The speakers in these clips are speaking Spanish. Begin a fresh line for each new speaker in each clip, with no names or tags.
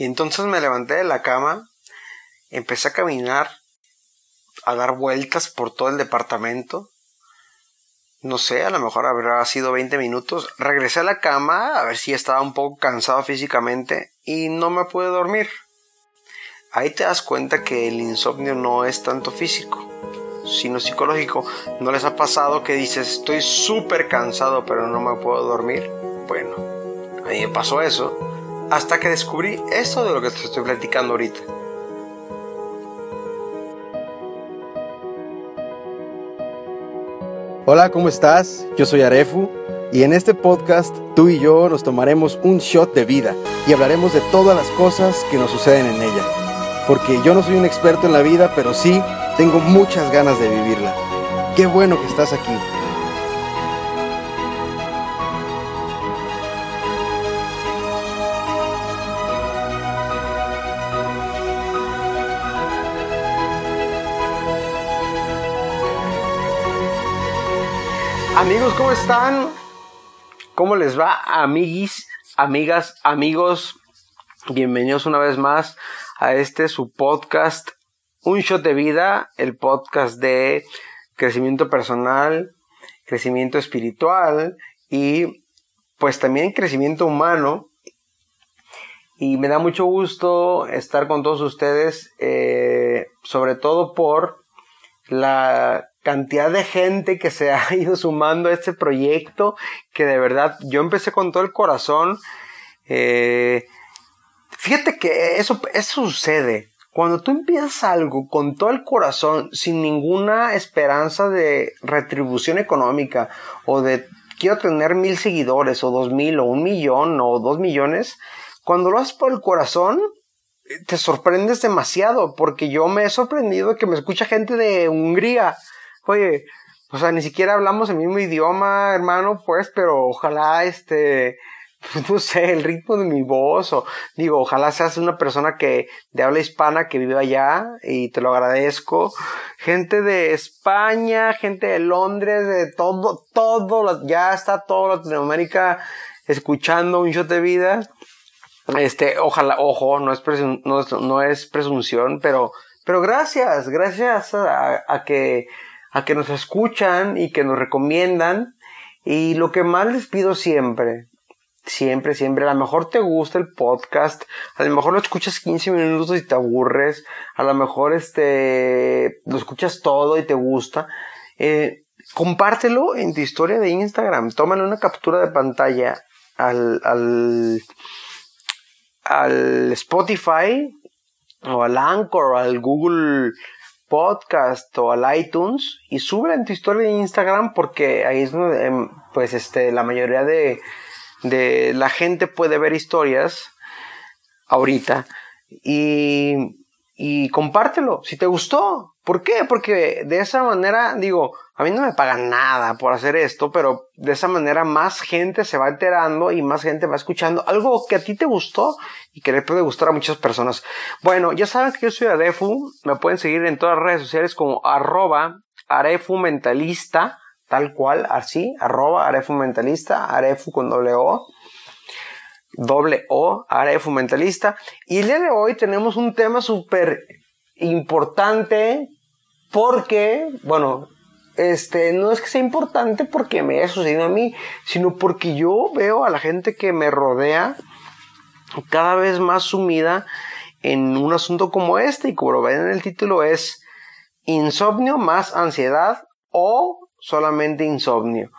Y entonces me levanté de la cama, empecé a caminar, a dar vueltas por todo el departamento. No sé, a lo mejor habrá sido 20 minutos. Regresé a la cama a ver si estaba un poco cansado físicamente y no me pude dormir. Ahí te das cuenta que el insomnio no es tanto físico, sino psicológico. ¿No les ha pasado que dices estoy súper cansado pero no me puedo dormir? Bueno, a mí me pasó eso hasta que descubrí esto de lo que te estoy platicando ahorita.
Hola, ¿cómo estás? Yo soy Arefu y en este podcast tú y yo nos tomaremos un shot de vida y hablaremos de todas las cosas que nos suceden en ella. Porque yo no soy un experto en la vida, pero sí tengo muchas ganas de vivirla. Qué bueno que estás aquí.
Amigos, ¿cómo están? ¿Cómo les va, amiguis, amigas, amigos? Bienvenidos una vez más a este su podcast, Un Shot de Vida, el podcast de crecimiento personal, crecimiento espiritual y pues también crecimiento humano. Y me da mucho gusto estar con todos ustedes, eh, sobre todo por la cantidad de gente que se ha ido sumando a este proyecto, que de verdad yo empecé con todo el corazón. Eh, fíjate que eso, eso sucede. Cuando tú empiezas algo con todo el corazón, sin ninguna esperanza de retribución económica o de quiero tener mil seguidores o dos mil o un millón o dos millones, cuando lo haces por el corazón, te sorprendes demasiado porque yo me he sorprendido que me escucha gente de Hungría oye, o sea, ni siquiera hablamos el mismo idioma, hermano, pues, pero ojalá, este, no sé, el ritmo de mi voz, o digo, ojalá seas una persona que de habla hispana que vive allá y te lo agradezco. Gente de España, gente de Londres, de todo, todo, ya está toda Latinoamérica escuchando un show de vida. Este, ojalá, ojo, no es, no, es presunción, pero, pero gracias, gracias a que a que nos escuchan y que nos recomiendan. Y lo que más les pido siempre, siempre, siempre, a lo mejor te gusta el podcast, a lo mejor lo escuchas 15 minutos y te aburres, a lo mejor este, lo escuchas todo y te gusta. Eh, compártelo en tu historia de Instagram, tómale una captura de pantalla al, al, al Spotify o al Anchor o al Google podcast o al iTunes y sube en tu historia de Instagram porque ahí es donde em, pues este la mayoría de, de la gente puede ver historias ahorita y, y compártelo si te gustó. ¿Por qué? Porque de esa manera, digo, a mí no me pagan nada por hacer esto, pero de esa manera más gente se va enterando y más gente va escuchando algo que a ti te gustó y que le puede gustar a muchas personas. Bueno, ya saben que yo soy Arefu, me pueden seguir en todas las redes sociales como arroba Mentalista, tal cual, así, arroba Arefu Mentalista, Arefu con doble O doble O, Arefu Mentalista. Y el día de hoy tenemos un tema súper importante porque, bueno, este, no es que sea importante porque me haya sucedido a mí, sino porque yo veo a la gente que me rodea cada vez más sumida en un asunto como este y como lo ven en el título es insomnio más ansiedad o solamente insomnio.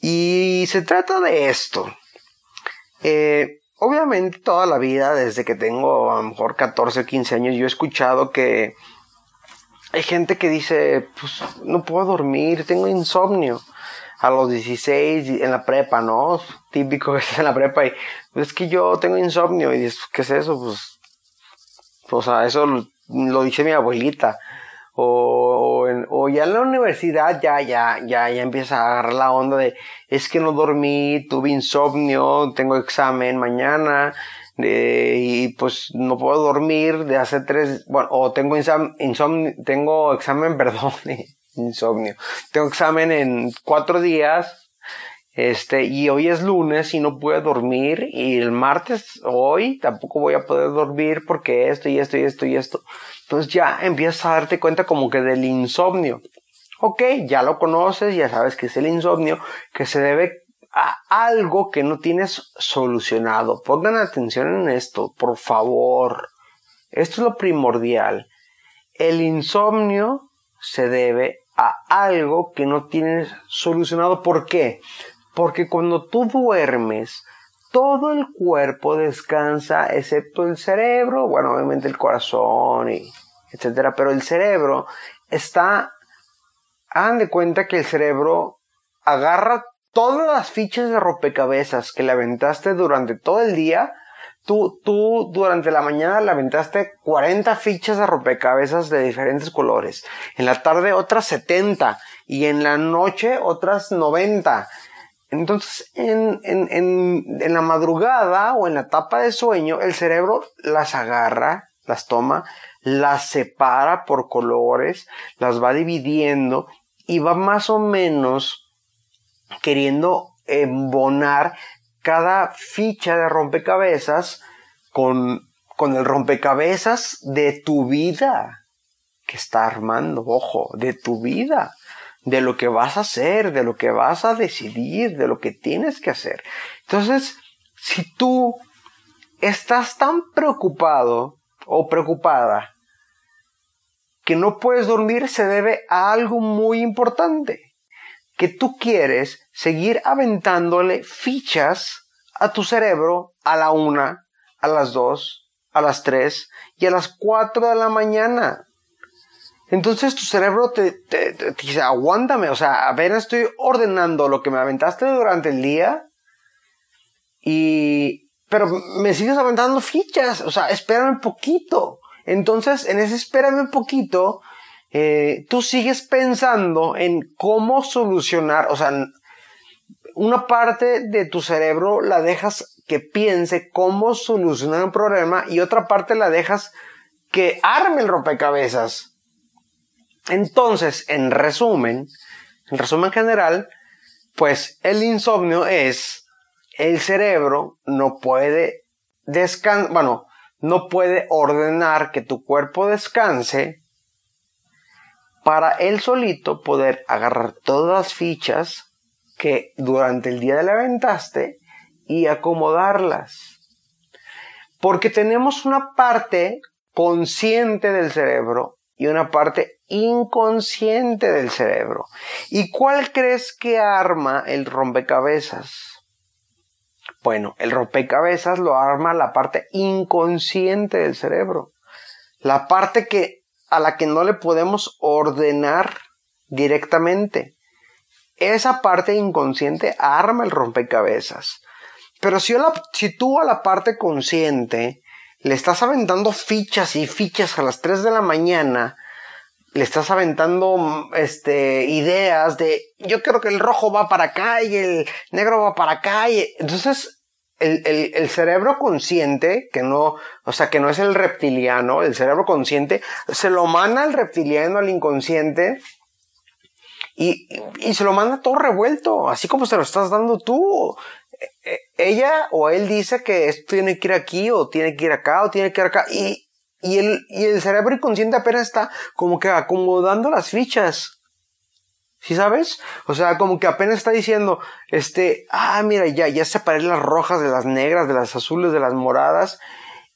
Y se trata de esto. Eh, obviamente toda la vida, desde que tengo a lo mejor 14 o 15 años, yo he escuchado que hay gente que dice, pues no puedo dormir, tengo insomnio. A los 16 en la prepa, ¿no? Típico que estás en la prepa y pues, es que yo tengo insomnio y dices, ¿qué es eso? Pues, o sea, eso lo, dice mi abuelita. O, o, ya en la universidad ya, ya, ya, ya empieza a agarrar la onda de, es que no dormí, tuve insomnio, tengo examen mañana, y pues no puedo dormir de hace tres, bueno, o tengo insomnio, tengo examen, perdón, insomnio, tengo examen en cuatro días, Este, y hoy es lunes y no puedo dormir. Y el martes, hoy, tampoco voy a poder dormir porque esto y esto y esto y esto. Entonces ya empiezas a darte cuenta como que del insomnio. Ok, ya lo conoces, ya sabes que es el insomnio, que se debe a algo que no tienes solucionado. Pongan atención en esto, por favor. Esto es lo primordial. El insomnio se debe a algo que no tienes solucionado. ¿Por qué? Porque cuando tú duermes, todo el cuerpo descansa excepto el cerebro, bueno, obviamente el corazón y etcétera, pero el cerebro está hagan de cuenta que el cerebro agarra todas las fichas de rompecabezas que le aventaste durante todo el día. Tú, tú durante la mañana le aventaste 40 fichas de rompecabezas de diferentes colores. En la tarde otras 70 y en la noche otras 90. Entonces, en, en, en, en la madrugada o en la etapa de sueño, el cerebro las agarra, las toma, las separa por colores, las va dividiendo y va más o menos queriendo embonar cada ficha de rompecabezas con, con el rompecabezas de tu vida que está armando, ojo, de tu vida de lo que vas a hacer, de lo que vas a decidir, de lo que tienes que hacer. Entonces, si tú estás tan preocupado o preocupada que no puedes dormir, se debe a algo muy importante, que tú quieres seguir aventándole fichas a tu cerebro a la una, a las dos, a las tres y a las cuatro de la mañana. Entonces tu cerebro te, dice, aguántame, o sea, apenas estoy ordenando lo que me aventaste durante el día y... Pero me sigues aventando fichas, o sea, espérame un poquito. Entonces, en ese espérame un poquito, eh, tú sigues pensando en cómo solucionar, o sea, una parte de tu cerebro la dejas que piense cómo solucionar un problema y otra parte la dejas que arme el rompecabezas. Entonces, en resumen, en resumen general, pues el insomnio es el cerebro no puede descansar, bueno, no puede ordenar que tu cuerpo descanse para él solito poder agarrar todas las fichas que durante el día le aventaste y acomodarlas. Porque tenemos una parte consciente del cerebro y una parte inconsciente del cerebro. ¿Y cuál crees que arma el rompecabezas? Bueno, el rompecabezas lo arma la parte inconsciente del cerebro. La parte que, a la que no le podemos ordenar directamente. Esa parte inconsciente arma el rompecabezas. Pero si, si tú a la parte consciente le estás aventando fichas y fichas a las 3 de la mañana, le estás aventando este, ideas de yo creo que el rojo va para acá y el negro va para acá. Y, entonces, el, el, el, cerebro consciente, que no, o sea, que no es el reptiliano, el cerebro consciente, se lo manda al reptiliano, al inconsciente, y, y se lo manda todo revuelto, así como se lo estás dando tú. E, e, ella o él dice que esto tiene que ir aquí o tiene que ir acá o tiene que ir acá y, y, el, y el cerebro inconsciente apenas está como que acomodando las fichas. ¿Sí sabes? O sea, como que apenas está diciendo, este, ah, mira, ya, ya separé las rojas de las negras, de las azules, de las moradas.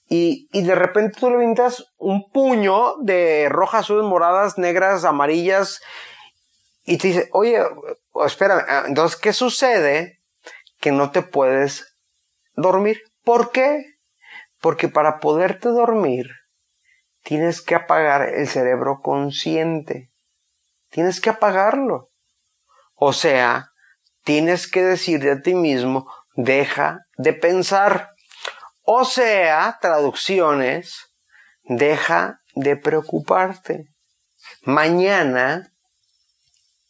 Y, y de repente tú le pintas un puño de rojas, azules, moradas, negras, amarillas. Y te dice, oye, espera, entonces, ¿qué sucede? que no te puedes dormir. ¿Por qué? Porque para poderte dormir tienes que apagar el cerebro consciente. Tienes que apagarlo. O sea, tienes que decirte a ti mismo, deja de pensar. O sea, traducciones, deja de preocuparte. Mañana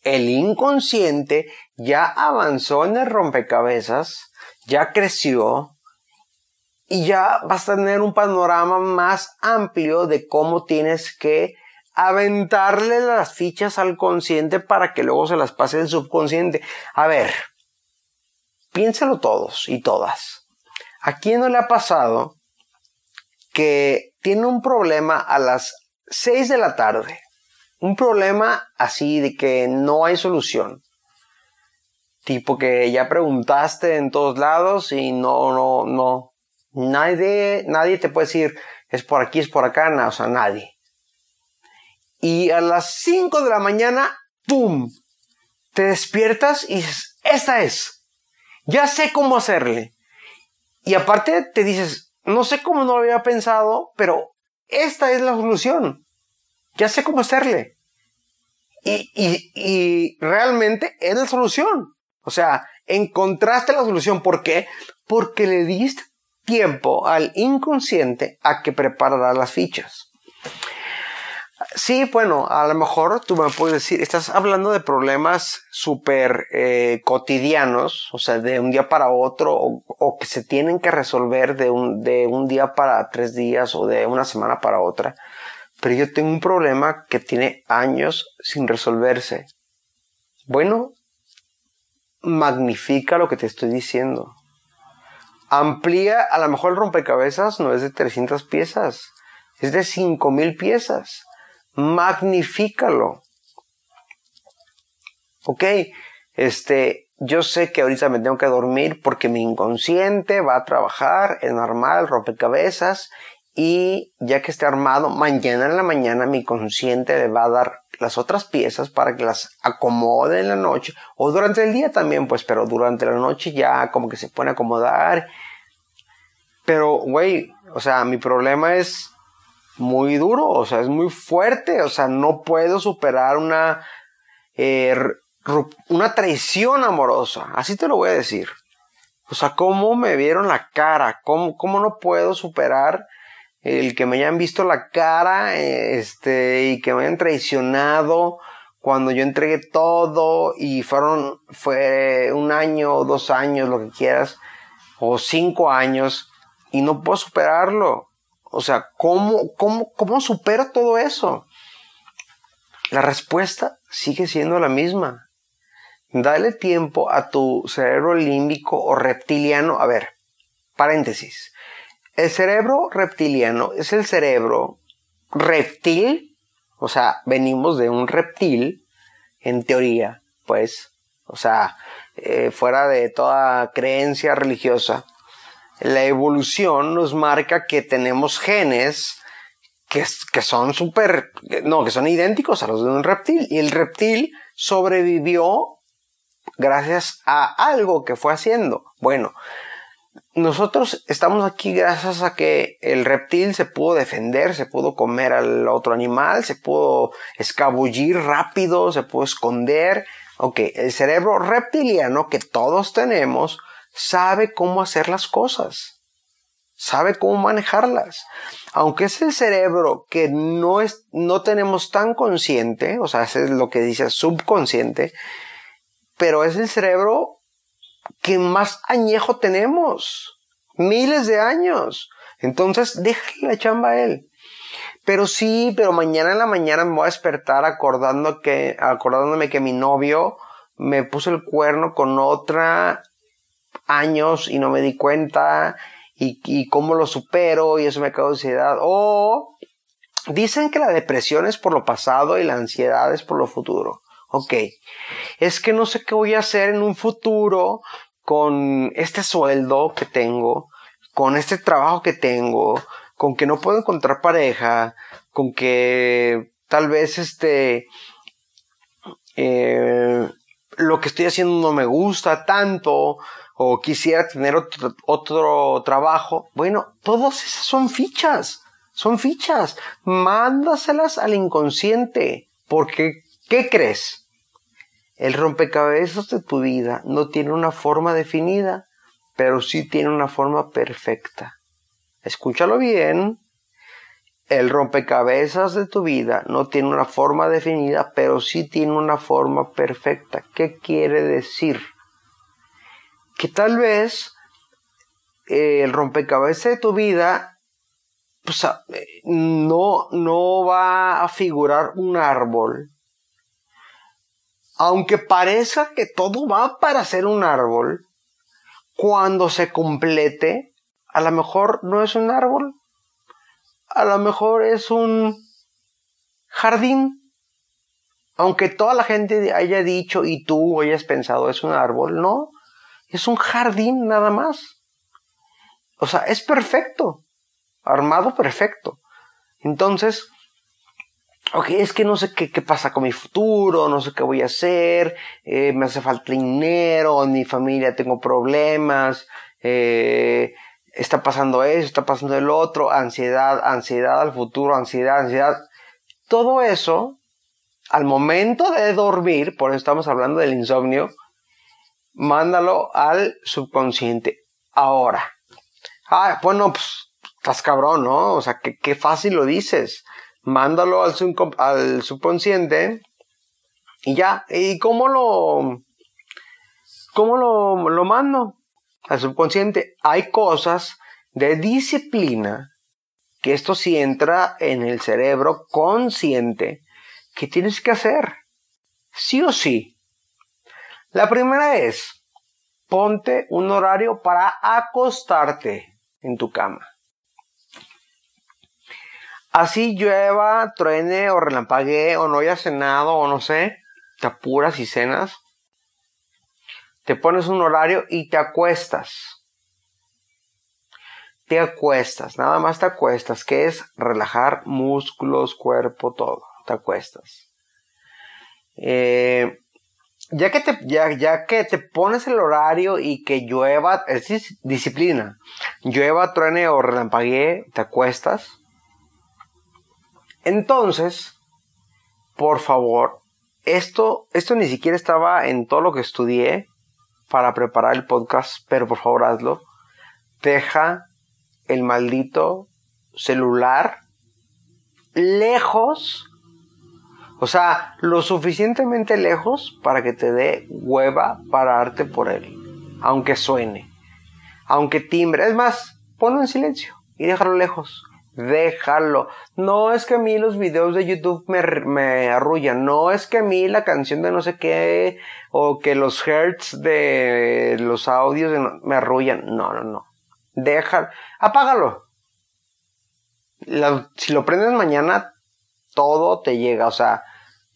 el inconsciente ya avanzó en el rompecabezas, ya creció y ya vas a tener un panorama más amplio de cómo tienes que aventarle las fichas al consciente para que luego se las pase el subconsciente. A ver, piénsalo todos y todas. ¿A quién no le ha pasado que tiene un problema a las 6 de la tarde? Un problema así de que no hay solución. Tipo que ya preguntaste en todos lados y no, no, no. Nadie, nadie te puede decir es por aquí, es por acá, no, o sea, nadie. Y a las 5 de la mañana, ¡pum! Te despiertas y dices, esta es. Ya sé cómo hacerle. Y aparte te dices, no sé cómo no había pensado, pero esta es la solución. Ya sé cómo hacerle. Y, y, y realmente es la solución. O sea, encontraste la solución. ¿Por qué? Porque le diste tiempo al inconsciente a que preparará las fichas. Sí, bueno, a lo mejor tú me puedes decir, estás hablando de problemas súper eh, cotidianos, o sea, de un día para otro, o, que se tienen que resolver de un, de un día para tres días o de una semana para otra. Pero yo tengo un problema que tiene años sin resolverse. Bueno, magnifica lo que te estoy diciendo. Amplía, a lo mejor el rompecabezas no es de 300 piezas, es de 5000 piezas. Magnifícalo. Ok, este, yo sé que ahorita me tengo que dormir porque mi inconsciente va a trabajar en armar el rompecabezas y ya que esté armado, mañana en la mañana mi consciente le va a dar las otras piezas para que las acomode en la noche o durante el día también, pues, pero durante la noche ya como que se pone a acomodar. Pero, güey, o sea, mi problema es muy duro, o sea, es muy fuerte, o sea, no puedo superar una, eh, una traición amorosa, así te lo voy a decir. O sea, ¿cómo me vieron la cara? ¿Cómo, cómo no puedo superar el que me hayan visto la cara, este, y que me hayan traicionado cuando yo entregué todo y fueron, fue un año, dos años, lo que quieras, o cinco años, y no puedo superarlo. O sea, ¿cómo, cómo, cómo supero todo eso? La respuesta sigue siendo la misma. Dale tiempo a tu cerebro límbico o reptiliano. A ver, paréntesis. El cerebro reptiliano es el cerebro reptil, o sea, venimos de un reptil, en teoría, pues, o sea, eh, fuera de toda creencia religiosa. La evolución nos marca que tenemos genes que, que son súper, no, que son idénticos a los de un reptil. Y el reptil sobrevivió gracias a algo que fue haciendo. Bueno, nosotros estamos aquí gracias a que el reptil se pudo defender, se pudo comer al otro animal, se pudo escabullir rápido, se pudo esconder. Ok, el cerebro reptiliano que todos tenemos sabe cómo hacer las cosas, sabe cómo manejarlas. Aunque es el cerebro que no, es, no tenemos tan consciente, o sea, es lo que dice subconsciente, pero es el cerebro que más añejo tenemos. Miles de años. Entonces, déjale la chamba a él. Pero sí, pero mañana en la mañana me voy a despertar acordando que, acordándome que mi novio me puso el cuerno con otra años y no me di cuenta y, cómo lo supero y eso me causa ansiedad. O dicen que la depresión es por lo pasado y la ansiedad es por lo futuro. Ok, es que no sé qué voy a hacer en un futuro con este sueldo que tengo, con este trabajo que tengo, con que no puedo encontrar pareja, con que tal vez este eh, lo que estoy haciendo no me gusta tanto quisiera tener otro, otro trabajo. Bueno, todas esas son fichas, son fichas. Mándaselas al inconsciente porque ¿qué crees? El rompecabezas de tu vida no tiene una forma definida, pero sí tiene una forma perfecta. Escúchalo bien. El rompecabezas de tu vida no tiene una forma definida, pero sí tiene una forma perfecta. ¿Qué quiere decir? Que tal vez eh, el rompecabezas de tu vida pues, no, no va a figurar un árbol, aunque parezca que todo va para ser un árbol, cuando se complete, a lo mejor no es un árbol, a lo mejor es un jardín. Aunque toda la gente haya dicho y tú hayas pensado es un árbol, no, es un jardín nada más. O sea, es perfecto, armado perfecto. Entonces, ok, es que no sé qué, qué, pasa con mi futuro, no sé qué voy a hacer, eh, me hace falta dinero, en mi familia tengo problemas, eh, está pasando eso, está pasando el otro, ansiedad, ansiedad al futuro, ansiedad, ansiedad. Todo eso, al momento de dormir, por eso estamos hablando del insomnio, mándalo al subconsciente. Ahora. Ah, bueno, pues, estás cabrón, ¿no? O sea, qué, qué fácil lo dices. Mándalo al, al subconsciente y ya. ¿Y cómo lo, cómo lo, lo mando? al subconsciente, hay cosas de disciplina, que esto sí entra en el cerebro consciente, que tienes que hacer, sí o sí. La primera es, ponte un horario para acostarte en tu cama. Así llueva, truene o relampaguee o no haya cenado o no sé, te apuras y cenas te pones un horario y te acuestas. Te acuestas, nada más te acuestas, que es relajar músculos, cuerpo, todo. Te acuestas. Eh, ya, que te, ya, ya que te pones el horario y que llueva, es disciplina. Llueva, truene o relampaguee, te acuestas. Entonces, por favor, esto, esto ni siquiera estaba en todo lo que estudié para preparar el podcast, pero por favor hazlo. Deja el maldito celular lejos, o sea, lo suficientemente lejos para que te dé hueva pararte por él, aunque suene, aunque timbre. Es más, ponlo en silencio y déjalo lejos déjalo. No es que a mí los videos de YouTube me, me arrullan, no es que a mí la canción de no sé qué o que los hertz de los audios me arrullan. No, no, no. Déjalo. Apágalo. si lo prendes mañana, todo te llega, o sea,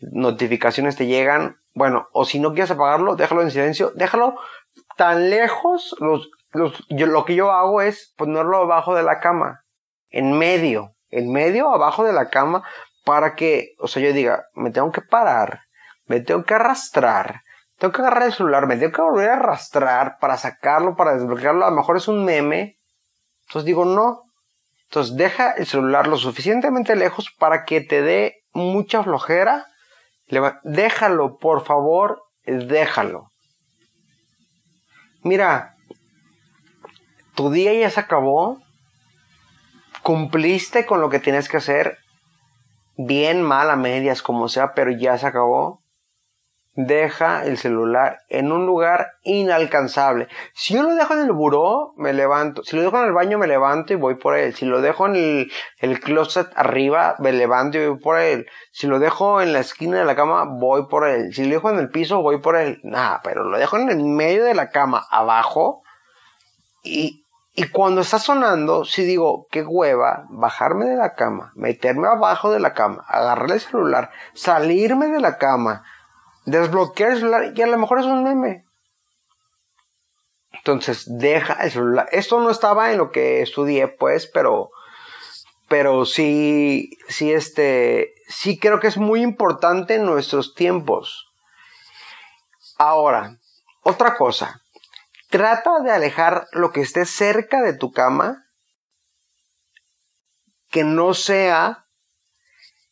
notificaciones te llegan. Bueno, o si no quieres apagarlo, déjalo en silencio, déjalo tan lejos. Los, los, yo, lo que yo hago es ponerlo abajo de la cama en medio, en medio, abajo de la cama, para que, o sea, yo diga, me tengo que parar, me tengo que arrastrar, tengo que agarrar el celular, me tengo que volver a arrastrar para sacarlo, para desbloquearlo, a lo mejor es un meme. Entonces digo, no. Entonces deja el celular lo suficientemente lejos para que te dé mucha flojera. Déjalo, por favor, déjalo. Mira, tu día ya se acabó, cumpliste con lo que tienes que hacer, bien, mal, a medias, como sea, pero ya se acabó. Deja el celular en un lugar inalcanzable. Si yo lo dejo en el buró, me levanto. Si lo dejo en el baño, me levanto y voy por él. Si lo dejo en el, closet arriba, me levanto y voy por él. Si lo dejo en la esquina de la cama, voy por él. Si lo dejo en el piso, voy por él. Nada, pero lo dejo en el medio de la cama, abajo. Y, y cuando está sonando, si digo, qué hueva, bajarme de la cama, meterme abajo de la cama, agarrar el celular, salirme de la cama, desbloquear el celular, y a lo mejor es un meme. Entonces, deja el celular. Esto no estaba en lo que estudié, pues, pero, pero sí, sí, este, sí creo que es muy importante en nuestros tiempos. Ahora, otra cosa Trata de alejar lo que esté cerca de tu cama, que no sea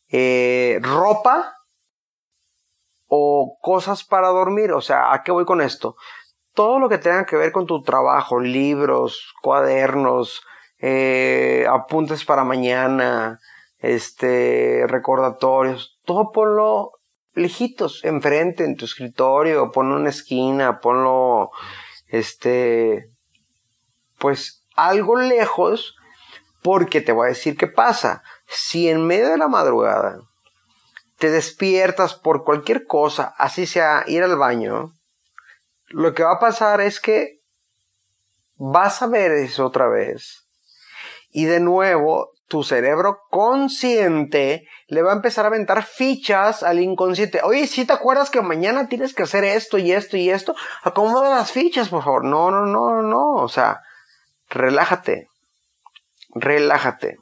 eh, ropa o cosas para dormir. O sea, ¿a qué voy con esto? Todo lo que tenga que ver con tu trabajo, libros, cuadernos, eh, apuntes para mañana, este, recordatorios, todo ponlo lejitos, enfrente, en tu escritorio, ponlo en una esquina, ponlo este, pues algo lejos, porque te voy a decir qué pasa. Si en medio de la madrugada te despiertas por cualquier cosa, así sea ir al baño, lo que va a pasar es que vas a ver eso otra vez. Y de nuevo, tu cerebro consciente le va a empezar a aventar fichas al inconsciente. Oye, si te acuerdas que mañana tienes que hacer esto y esto y esto, acomoda las fichas, por favor. No, no, no, no. O sea, relájate. Relájate.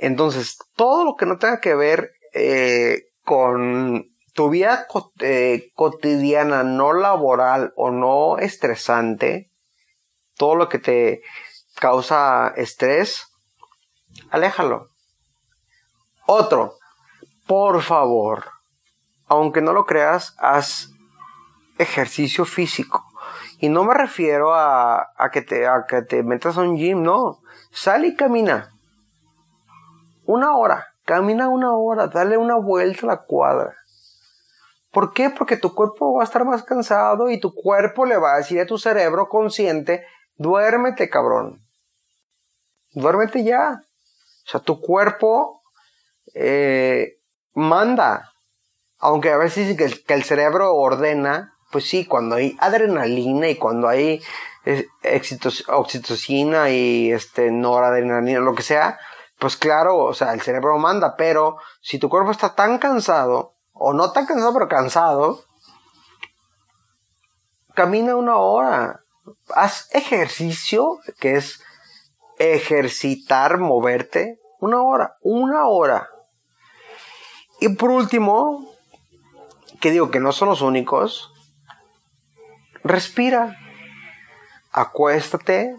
Entonces, todo lo que no tenga que ver eh, con tu vida eh, cotidiana, no laboral o no estresante, todo lo que te causa estrés, aléjalo. Otro, por favor, aunque no lo creas, haz ejercicio físico. Y no me refiero a, que, te, a que te metas a un gym, no. Sal y camina. Una hora. Camina una hora. Dale una vuelta a la cuadra. ¿Por qué? Porque tu cuerpo va a estar más cansado y tu cuerpo le va a decir a tu cerebro consciente, duérmete cabrón. Duérmete ya. O sea, tu cuerpo eh, manda. Aunque a veces el, que el cerebro ordena, pues sí, cuando hay adrenalina y cuando hay eh, oxitocina y este noradrenalina, lo que sea, pues claro, o sea, el cerebro manda, pero si tu cuerpo está tan cansado, o no tan cansado, pero cansado, camina una hora, haz ejercicio, que es ejercitar, moverte, una hora, una hora. Y por último, que digo que no son los únicos, respira, acuéstate,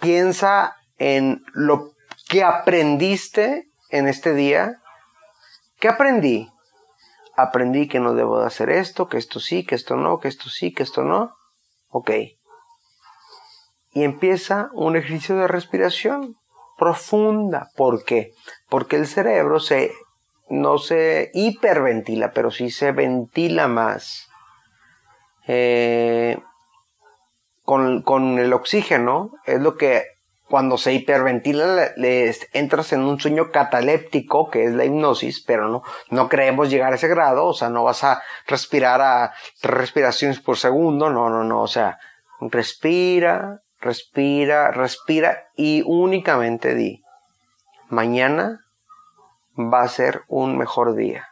piensa en lo que aprendiste en este día. ¿Qué aprendí? Aprendí que no debo de hacer esto, que esto sí, que esto no, que esto sí, que esto no. Ok. Y empieza un ejercicio de respiración profunda. ¿Por qué? Porque el cerebro se, no se hiperventila, pero sí se ventila más. Eh, con, con, el oxígeno es lo que cuando se hiperventila le, entras en un sueño cataléptico que es la hipnosis, pero no, no creemos llegar a ese grado, o sea, no vas a respirar a tres respiraciones por segundo, no, no, no, o sea, respira, respira, respira y únicamente di, mañana va a ser un mejor día.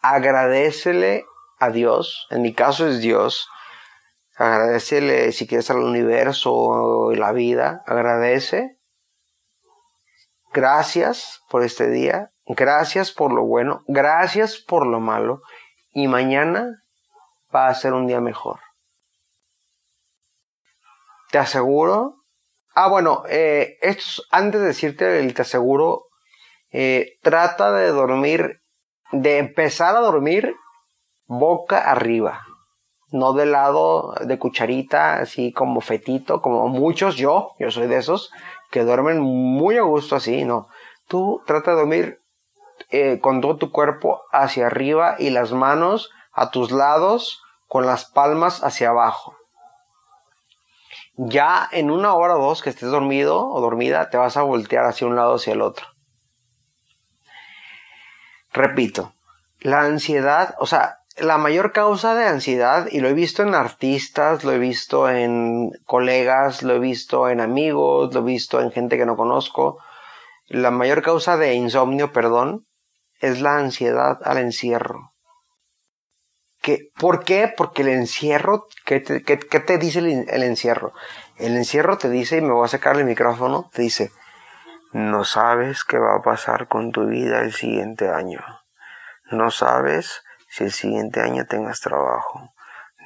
Agradecele a Dios, en mi caso es Dios, agradecele si quieres al universo o la vida, agradece. Gracias por este día, gracias por lo bueno, gracias por lo malo. Y mañana va a ser un día mejor. Te aseguro. Ah, bueno, eh, esto antes de decirte el te aseguro, eh, trata de dormir, de empezar a dormir boca arriba, no de lado de cucharita, así como fetito, como muchos, yo, yo soy de esos, que duermen muy a gusto así, no. Tú trata de dormir eh, con todo tu cuerpo hacia arriba y las manos a tus lados con las palmas hacia abajo ya en una hora o dos que estés dormido o dormida, te vas a voltear hacia un lado hacia el otro. Repito, la ansiedad, o sea, la mayor causa de ansiedad, y lo he visto en artistas, lo he visto en colegas, lo he visto en amigos, lo he visto en gente que no conozco, la mayor causa de insomnio, perdón, es la ansiedad al encierro. ¿Por qué? Porque el encierro, ¿qué te, dice el, encierro? El encierro te dice, y me voy a sacar el micrófono, te dice, no sabes qué va a pasar con tu vida el siguiente año. No sabes si el siguiente año tengas trabajo.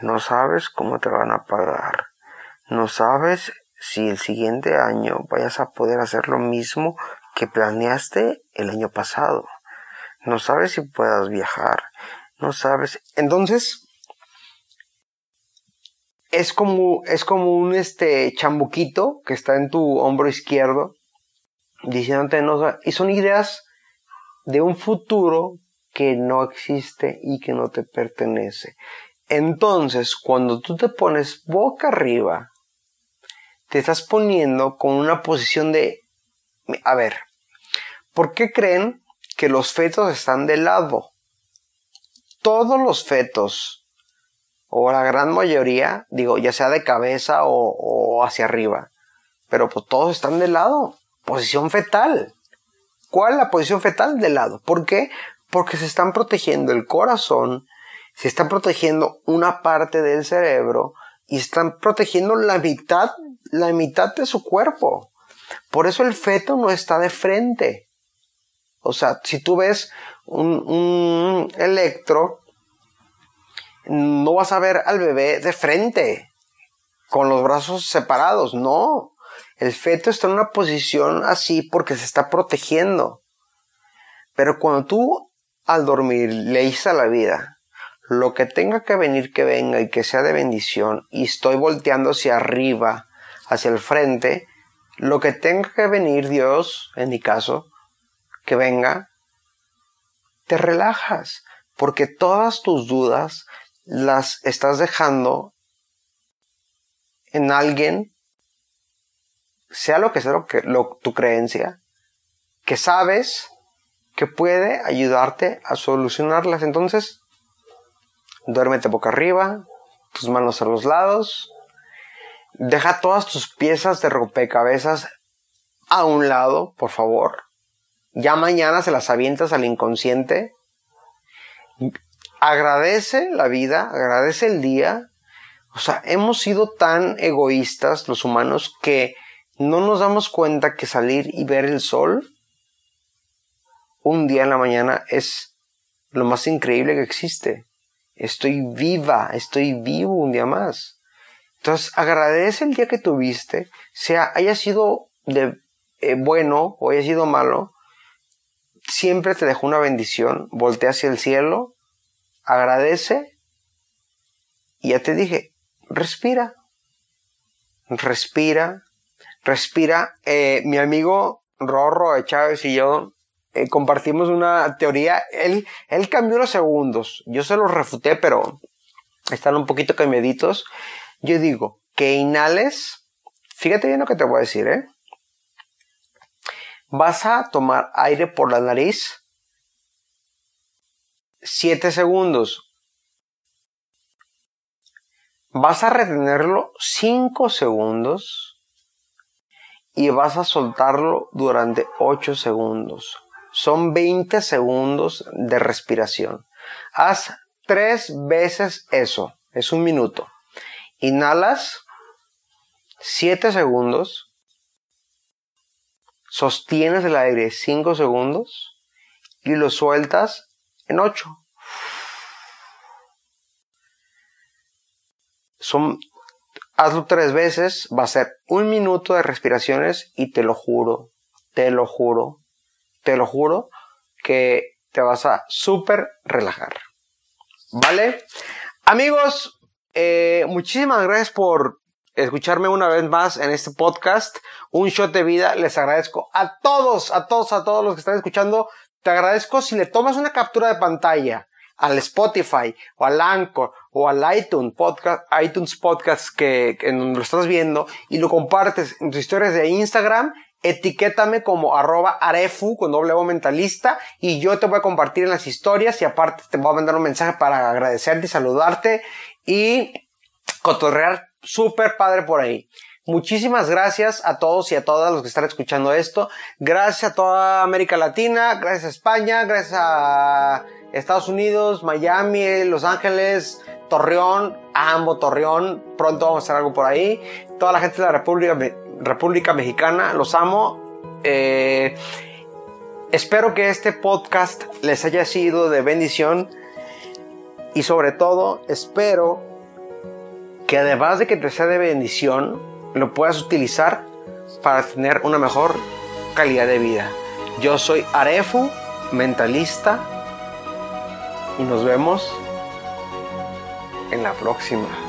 No sabes cómo te van a pagar. No sabes si el siguiente año vayas a poder hacer lo mismo que planeaste el año pasado. No sabes si puedas viajar. No sabes. Entonces, es como, es como un este chambuquito que está en tu hombro izquierdo, diciéndote, no, y son ideas de un futuro que no existe y que no te pertenece. Entonces, cuando tú te pones boca arriba, te estás poniendo con una posición de, a ver, ¿por qué creen que los fetos están de lado? todos los fetos, o la gran mayoría, digo, ya sea de cabeza o, hacia arriba. Pero pues todos están de lado. Posición fetal. ¿Cuál la posición fetal? De lado. ¿Por qué? Porque se están protegiendo el corazón, se están protegiendo una parte del cerebro y están protegiendo la mitad, la mitad de su cuerpo. Por eso el feto no está de frente. O sea, si tú ves un, electro, no vas a ver al bebé de frente, con los brazos separados, no. El feto está en una posición así porque se está protegiendo. Pero cuando tú al dormir le dices a la vida, lo que tenga que venir que venga y que sea de bendición, y estoy volteando hacia arriba, hacia el frente, lo que tenga que venir Dios, en mi caso, que venga, te relajas, porque todas tus dudas las estás dejando en alguien, sea lo que sea lo que, tu creencia, que sabes que puede ayudarte a solucionarlas. Entonces, duérmete boca arriba, tus manos a los lados, deja todas tus piezas de rompecabezas a un lado, por favor. Ya mañana se las avientas al inconsciente. Agradece la vida, agradece el día. O sea, hemos sido tan egoístas los humanos que no nos damos cuenta que salir y ver el sol un día en la mañana es lo más increíble que existe. Estoy viva, estoy vivo un día más. Entonces agradece el día que tuviste, sea haya sido eh, bueno o haya sido malo, siempre te dejó una bendición, voltea hacia el cielo, agradece y ya te dije, respira, respira, respira. Eh, mi amigo Rorro de Chávez y yo eh, compartimos una teoría. Él, él cambió los segundos. Yo se los refuté, pero están un poquito cambiaditos. Yo digo que inhales. Fíjate bien lo que te voy a decir, ¿eh? Vas a tomar aire por la nariz 7 segundos. Vas a retenerlo 5 segundos y vas a soltarlo durante 8 segundos. Son 20 segundos de respiración. Haz tres veces eso. Es un minuto. Inhalas 7 segundos. Sostienes el aire 5 segundos y lo sueltas en 8. Son, hazlo tres veces, va a ser un minuto de respiraciones y te lo juro, te lo juro, te lo juro, que te vas a súper relajar. ¿Vale? Amigos, eh, muchísimas gracias por escucharme una vez más en este podcast, Un Shot de Vida. Les agradezco a todos, a todos, a todos los que están escuchando. Te agradezco si le tomas una captura de pantalla al Spotify o al Anchor o al iTunes Podcast, iTunes Podcast que, que lo estás viendo y lo compartes en tus historias de Instagram etiquétame como arroba arefu con doble O mentalista y yo te voy a compartir en las historias y aparte te voy a mandar un mensaje para agradecerte y saludarte y cotorrear súper padre por ahí. Muchísimas gracias a todos y a todas los que están escuchando esto. Gracias a toda América Latina, gracias a España, gracias a Estados Unidos, Miami, Los Ángeles, Torreón, amo Torreón, pronto vamos a hacer algo por ahí. Toda la gente de la República República Mexicana. Los amo. Eh, espero que este podcast les haya sido de bendición. Y sobre todo, espero que además de que te sea de bendición, lo puedas utilizar para tener una mejor calidad de vida. Yo soy Arefu, mentalista, y nos vemos en la próxima.